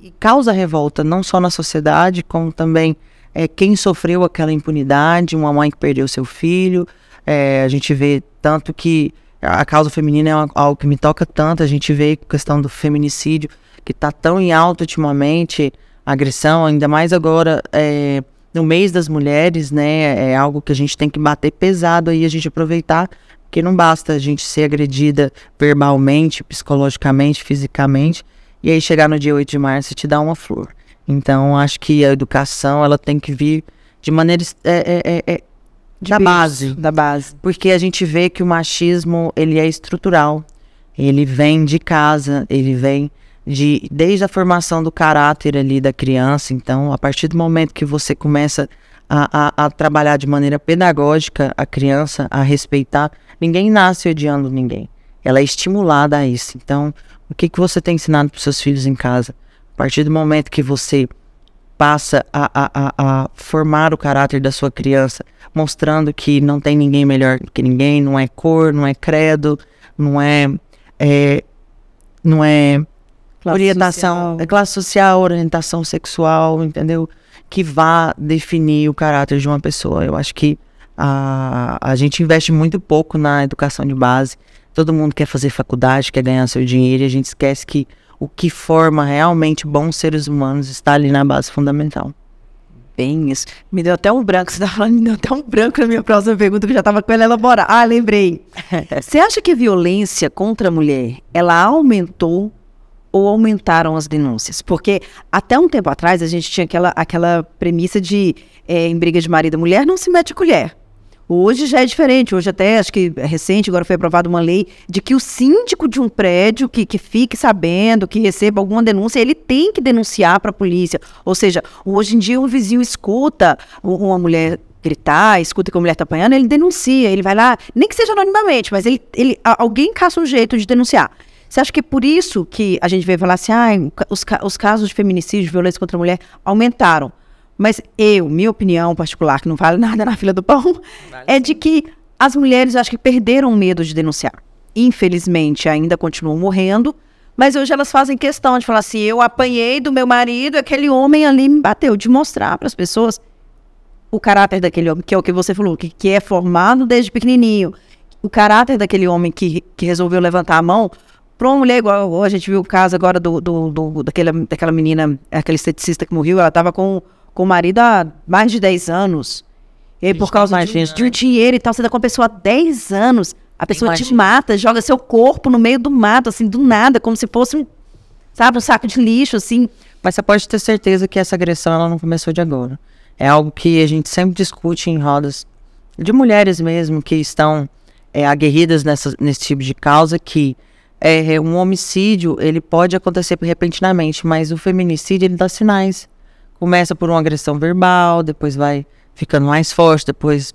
e causa revolta, não só na sociedade, como também é, quem sofreu aquela impunidade, uma mãe que perdeu seu filho. É, a gente vê tanto que a causa feminina é algo que me toca tanto, a gente vê a questão do feminicídio que está tão em alta ultimamente, a agressão, ainda mais agora é, no mês das mulheres, né? É algo que a gente tem que bater pesado aí, a gente aproveitar, porque não basta a gente ser agredida verbalmente, psicologicamente, fisicamente, e aí chegar no dia 8 de março e te dar uma flor. Então, acho que a educação, ela tem que vir de maneira é, é, é, é da base. Da base. Porque a gente vê que o machismo, ele é estrutural. Ele vem de casa, ele vem de desde a formação do caráter ali da criança. Então, a partir do momento que você começa a, a, a, trabalhar de maneira pedagógica a criança, a respeitar, ninguém nasce odiando ninguém. Ela é estimulada a isso. Então, o que, que você tem ensinado para seus filhos em casa? A partir do momento que você passa a, a, a, formar o caráter da sua criança, mostrando que não tem ninguém melhor que ninguém, não é cor, não é credo, não é, é não é classe orientação, social. É classe social, orientação sexual, entendeu? Que vá definir o caráter de uma pessoa. Eu acho que a, a gente investe muito pouco na educação de base. Todo mundo quer fazer faculdade, quer ganhar seu dinheiro, e a gente esquece que o que forma realmente bons seres humanos está ali na base fundamental. Bem isso. Me deu até um branco. Você estava falando, me deu até um branco na minha próxima pergunta, que já estava com ela elaborada. Ah, lembrei. Você acha que a violência contra a mulher, ela aumentou ou aumentaram as denúncias? Porque até um tempo atrás a gente tinha aquela, aquela premissa de é, em briga de marido e mulher não se mete a colher. Hoje já é diferente. Hoje até, acho que é recente, agora foi aprovada uma lei de que o síndico de um prédio que, que fique sabendo, que receba alguma denúncia, ele tem que denunciar para a polícia. Ou seja, hoje em dia o vizinho escuta uma mulher gritar, escuta que a mulher está apanhando, ele denuncia, ele vai lá, nem que seja anonimamente, mas ele, ele, alguém caça um jeito de denunciar. Você acha que é por isso que a gente veio falar assim, ah, os, os casos de feminicídio, violência contra a mulher aumentaram? Mas eu, minha opinião particular, que não vale nada na fila do pão, vale é de que as mulheres, acho que perderam o medo de denunciar. Infelizmente, ainda continuam morrendo, mas hoje elas fazem questão de falar assim: eu apanhei do meu marido, aquele homem ali me bateu, de mostrar para as pessoas o caráter daquele homem, que é o que você falou, que, que é formado desde pequenininho. O caráter daquele homem que, que resolveu levantar a mão para uma mulher igual, a gente viu o caso agora do, do, do, daquela, daquela menina, aquele esteticista que morreu, ela estava com, com o marido há mais de 10 anos. E aí, por causa de, de, dinheiro e tal, você dá tá com a pessoa há 10 anos, a pessoa Imagina. te mata, joga seu corpo no meio do mato, assim, do nada, como se fosse um, sabe, um saco de lixo, assim. Mas você pode ter certeza que essa agressão, ela não começou de agora. É algo que a gente sempre discute em rodas de mulheres mesmo, que estão é, aguerridas nessa, nesse tipo de causa, que é, um homicídio, ele pode acontecer repentinamente, mas o feminicídio, ele dá sinais. Começa por uma agressão verbal, depois vai ficando mais forte, depois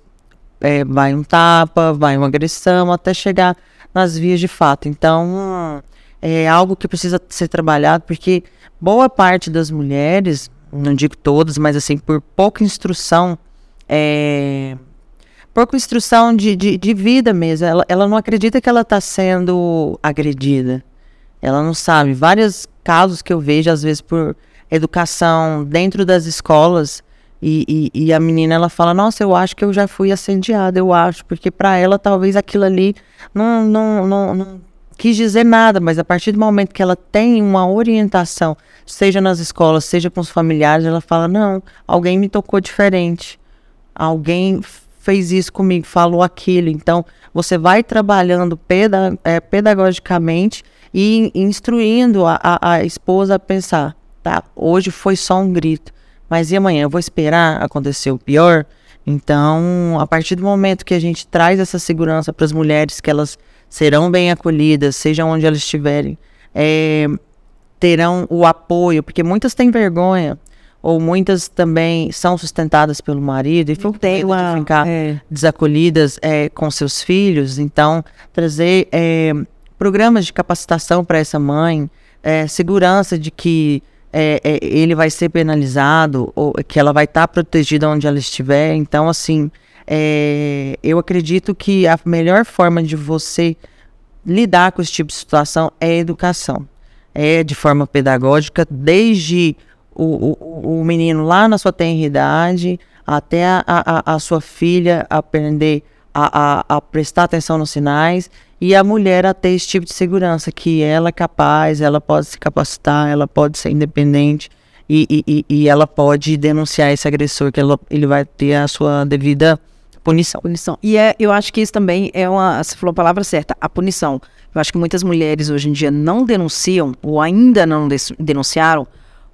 é, vai um tapa, vai uma agressão, até chegar nas vias de fato. Então, é algo que precisa ser trabalhado, porque boa parte das mulheres, não digo todas, mas assim, por pouca instrução, é, por construção de, de, de vida mesmo. Ela, ela não acredita que ela está sendo agredida. Ela não sabe. Vários casos que eu vejo, às vezes, por educação dentro das escolas, e, e, e, a menina ela fala: Nossa, eu acho que eu já fui assediada, eu acho, porque para ela talvez aquilo ali não, não, não, não quis dizer nada, mas a partir do momento que ela tem uma orientação, seja nas escolas, seja com os familiares, ela fala: Não, alguém me tocou diferente, alguém fez isso comigo, falou aquilo. Então, você vai trabalhando peda é, pedagogicamente e instruindo a, a, a, esposa a pensar, tá? Hoje foi só um grito, mas e amanhã? Eu vou esperar acontecer o pior? Então, a partir do momento que a gente traz essa segurança para as mulheres, que elas serão bem acolhidas, seja onde elas estiverem, é, terão o apoio, porque muitas têm vergonha, ou muitas também são sustentadas pelo marido e ficam tem uma, de ficar é. desacolhidas é, com seus filhos. Então, trazer é, programas de capacitação para essa mãe, é, segurança de que é, é, ele vai ser penalizado ou que ela vai estar tá protegida onde ela estiver. Então, assim, é, eu acredito que a melhor forma de você lidar com esse tipo de situação é a educação. É de forma pedagógica, desde o, o, o menino lá na sua tenridade até a, a, a sua filha aprender a, a, a prestar atenção nos sinais e a mulher a ter esse tipo de segurança, que ela é capaz, ela pode se capacitar, ela pode ser independente e, e, e ela pode denunciar esse agressor, que ela, ele vai ter a sua devida punição. Punição. E é, eu acho que isso também é uma. Você falou a palavra certa, a punição. Eu acho que muitas mulheres hoje em dia não denunciam, ou ainda não denunciaram,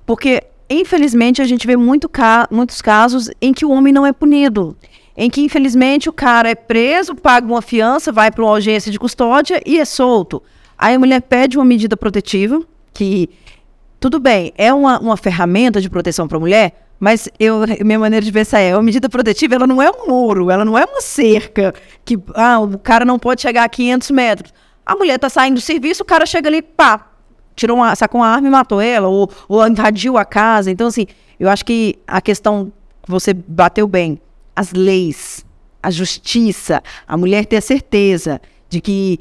porque, infelizmente, a gente vê muito ca muitos casos em que o homem não é punido em que infelizmente o cara é preso, paga uma fiança, vai para uma audiência de custódia e é solto. Aí a mulher pede uma medida protetiva, que tudo bem, é uma, uma ferramenta de proteção para a mulher, mas eu, minha maneira de pensar é, a medida protetiva ela não é um muro, ela não é uma cerca, que ah, o cara não pode chegar a 500 metros. A mulher está saindo do serviço, o cara chega ali, pá, tirou uma, sacou uma arma e matou ela, ou, ou invadiu a casa. Então, assim, eu acho que a questão que você bateu bem, as leis, a justiça, a mulher ter a certeza de que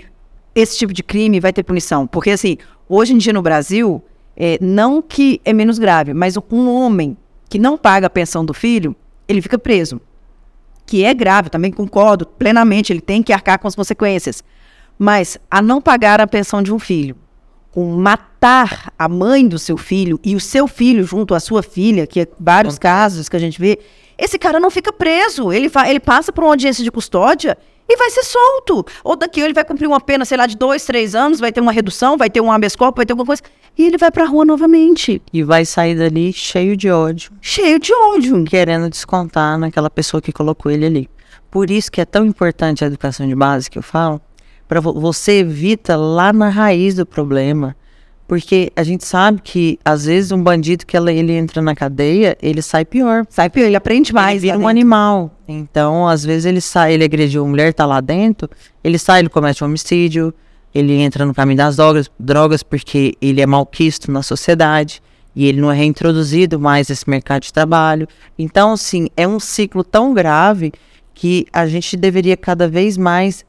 esse tipo de crime vai ter punição. Porque, assim, hoje em dia no Brasil, é, não que é menos grave, mas um homem que não paga a pensão do filho, ele fica preso. Que é grave, também concordo plenamente, ele tem que arcar com as consequências. Mas a não pagar a pensão de um filho, com matar a mãe do seu filho e o seu filho junto à sua filha, que é vários casos que a gente vê, esse cara não fica preso. Ele, ele passa por uma audiência de custódia e vai ser solto. Ou daqui ele vai cumprir uma pena, sei lá, de dois, três anos, vai ter uma redução, vai ter um habeas corpus, vai ter alguma coisa. E ele vai pra rua novamente. E vai sair dali cheio de ódio. Cheio de ódio. Querendo descontar naquela pessoa que colocou ele ali. Por isso que é tão importante a educação de base que eu falo. Para você evita lá na raiz do problema porque a gente sabe que, às vezes, um bandido que ele entra na cadeia, ele sai pior. Sai pior, ele aprende mais. Ele vira um animal. Então, às vezes, ele sai, ele agrediu uma mulher, tá lá dentro, ele sai, ele comete um homicídio, ele entra no caminho das drogas, drogas porque ele é malquisto na sociedade e ele não é reintroduzido mais nesse mercado de trabalho. Então, assim, é um ciclo tão grave que a gente deveria cada vez mais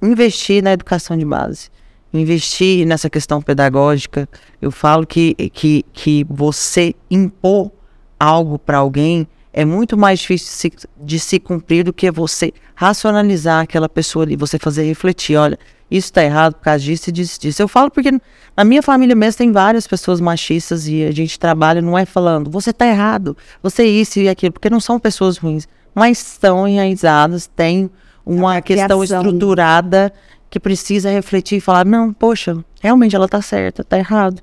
investir na educação de base investir nessa questão pedagógica. Eu falo que, que, que você impor algo para alguém é muito mais difícil de se, de se, cumprir do que você racionalizar aquela pessoa ali, você fazer refletir, olha, isso está errado por causa disso e disso, disso. Eu falo porque na minha família mesmo tem várias pessoas machistas e a gente trabalha, não é falando, você está errado, você é isso e aquilo, porque não são pessoas ruins, mas estão enraizadas, têm uma questão estruturada que precisa refletir e falar, não, poxa, realmente ela tá certa, tá errado.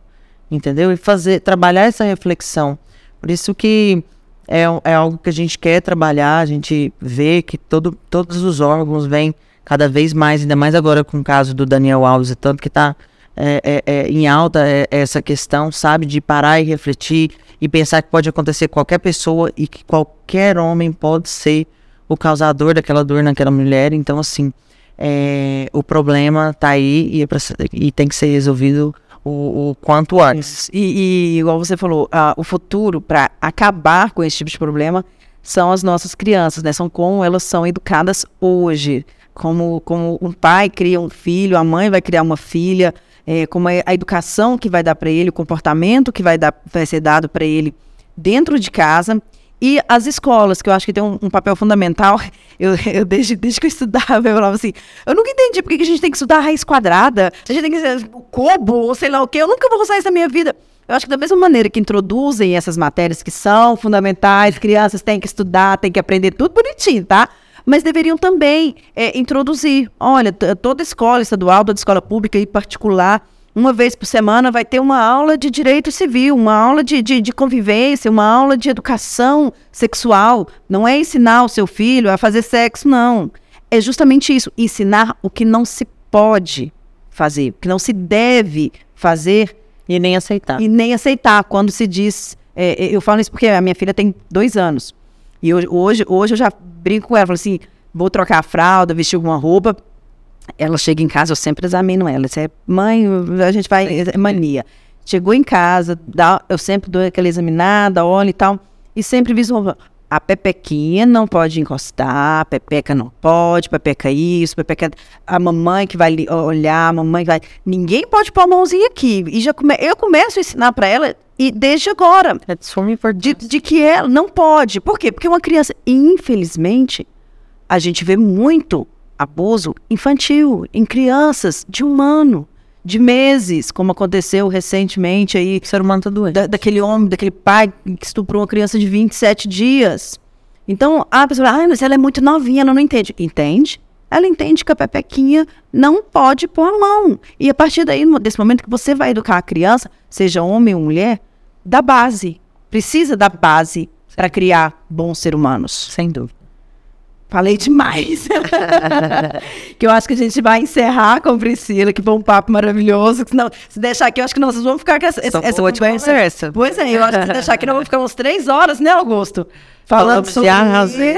Entendeu? E fazer, trabalhar essa reflexão. Por isso que é, é algo que a gente quer trabalhar, a gente vê que todo, todos os órgãos vêm cada vez mais, ainda mais agora com o caso do Daniel Alves, tanto que está é, é, é, em alta é, essa questão, sabe, de parar e refletir e pensar que pode acontecer qualquer pessoa e que qualquer homem pode ser o causador daquela dor naquela mulher. Então, assim, é, o problema está aí e, é pra, e, tem que ser resolvido o, o quanto antes. E, e, igual você falou, uh, o futuro para acabar com esse tipo de problema são as nossas crianças, né? São como elas são educadas hoje. Como, como um pai cria um filho, a mãe vai criar uma filha, é, como é a educação que vai dar para ele, o comportamento que vai, dar, vai ser dado para ele dentro de casa e as escolas, que eu acho que tem um, um papel fundamental. Eu, eu desde, desde que eu estudava, eu falava assim, eu nunca entendi por que a gente tem que estudar a raiz quadrada, a gente tem que estudar o cubo, ou sei lá o quê. Eu nunca vou usar isso na minha vida. Eu acho que da mesma maneira que introduzem essas matérias que são fundamentais, crianças têm que estudar, têm que aprender tudo bonitinho, tá? Mas deveriam também é, introduzir, olha, toda escola estadual, toda escola pública e particular uma vez por semana vai ter uma aula de direito civil, uma aula de, de, de, convivência, uma aula de educação sexual. Não é ensinar o seu filho a fazer sexo, não. É justamente isso, ensinar o que não se pode fazer, o que não se deve fazer. E nem aceitar. E nem aceitar. Quando se diz. É, eu falo isso porque a minha filha tem dois anos. E hoje, hoje, hoje eu já brinco com ela, falo assim: vou trocar a fralda, vestir alguma roupa ela chega em casa, eu sempre examino ela. Você é mãe, a gente vai, é mania. Chegou em casa, dá, eu sempre dou aquela examinada, olho e tal, e sempre viso a pepequinha não pode encostar, a pepeca não pode, pepeca isso, pepeca a mamãe que vai olhar, a mamãe que vai, ninguém pode pôr a mãozinha aqui. E já come, eu começo a ensinar para ela e desde agora, é de, de que ela não pode. Por quê? Porque uma criança, infelizmente, a gente vê muito abuso infantil em crianças de um ano, de meses, como aconteceu recentemente aí. O ser humano tá doente. Da, daquele homem, daquele pai que estuprou uma criança de 27 dias. Então, a pessoa fala, ah, mas ela é muito novinha, ela não entende. Entende? Ela entende que a pepequinha não pode pôr a mão. E a partir daí, desse momento que você vai educar a criança, seja homem ou mulher, da base. Precisa da base para criar bons seres humanos. Sem dúvida. Falei demais. que eu acho que a gente vai encerrar com Priscila, que foi um papo maravilhoso. Senão, se deixar aqui, eu acho que nós vamos ficar com essa, essa, essa conversa. essa. Pois é, eu acho que se deixar aqui, nós vamos ficar umas três horas, né, Augusto? Falando sobre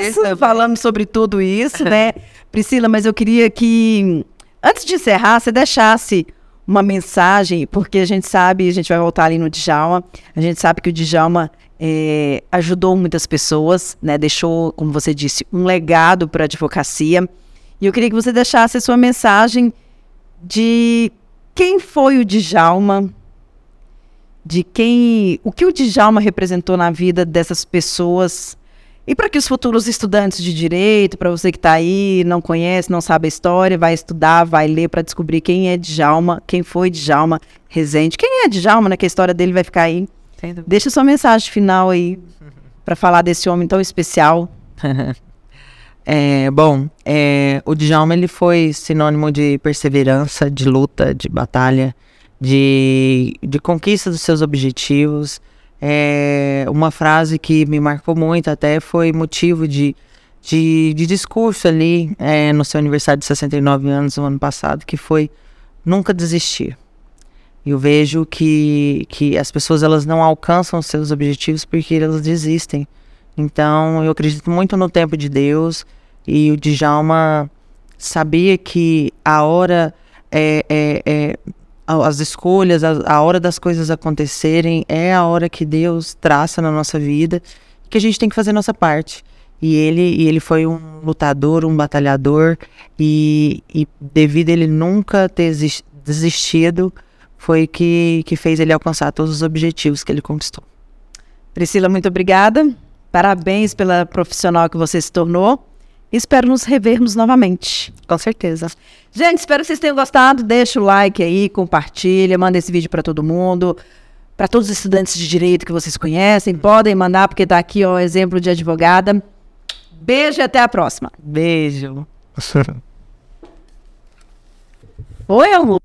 isso, falando sobre tudo isso, né? Priscila, mas eu queria que, antes de encerrar, você deixasse uma mensagem, porque a gente sabe, a gente vai voltar ali no Djalma, a gente sabe que o Djalma é, ajudou muitas pessoas, né? deixou, como você disse, um legado para a advocacia. E eu queria que você deixasse a sua mensagem de quem foi o Djalma, de quem, o que o Djalma representou na vida dessas pessoas e para que os futuros estudantes de direito, para você que está aí, não conhece, não sabe a história, vai estudar, vai ler para descobrir quem é Djalma, quem foi Djalma Rezende, quem é Djalma, né? Que a história dele vai ficar aí Deixa sua mensagem final aí para falar desse homem tão especial. é, bom, é, o Djalma ele foi sinônimo de perseverança, de luta, de batalha, de, de conquista dos seus objetivos. É, uma frase que me marcou muito até foi motivo de, de, de discurso ali é, no seu aniversário de 69 anos no ano passado, que foi nunca desistir. Eu vejo que, que as pessoas elas não alcançam seus objetivos porque elas desistem. Então, eu acredito muito no tempo de Deus e o Djalma sabia que a hora é, é, é as escolhas, a, a, hora das coisas acontecerem é a hora que Deus traça na nossa vida, que a gente tem que fazer nossa parte. E ele, e ele foi um lutador, um batalhador, e, e devido a ele nunca ter desistido, foi que, que fez ele alcançar todos os objetivos que ele conquistou. Priscila, muito obrigada. Parabéns pela profissional que você se tornou. Espero nos revermos novamente. Com certeza. Gente, espero que vocês tenham gostado. Deixa o like aí, compartilha, manda esse vídeo para todo mundo. Para todos os estudantes de direito que vocês conhecem, podem mandar, porque está aqui o exemplo de advogada. Beijo e até a próxima. Beijo. Oi, amor.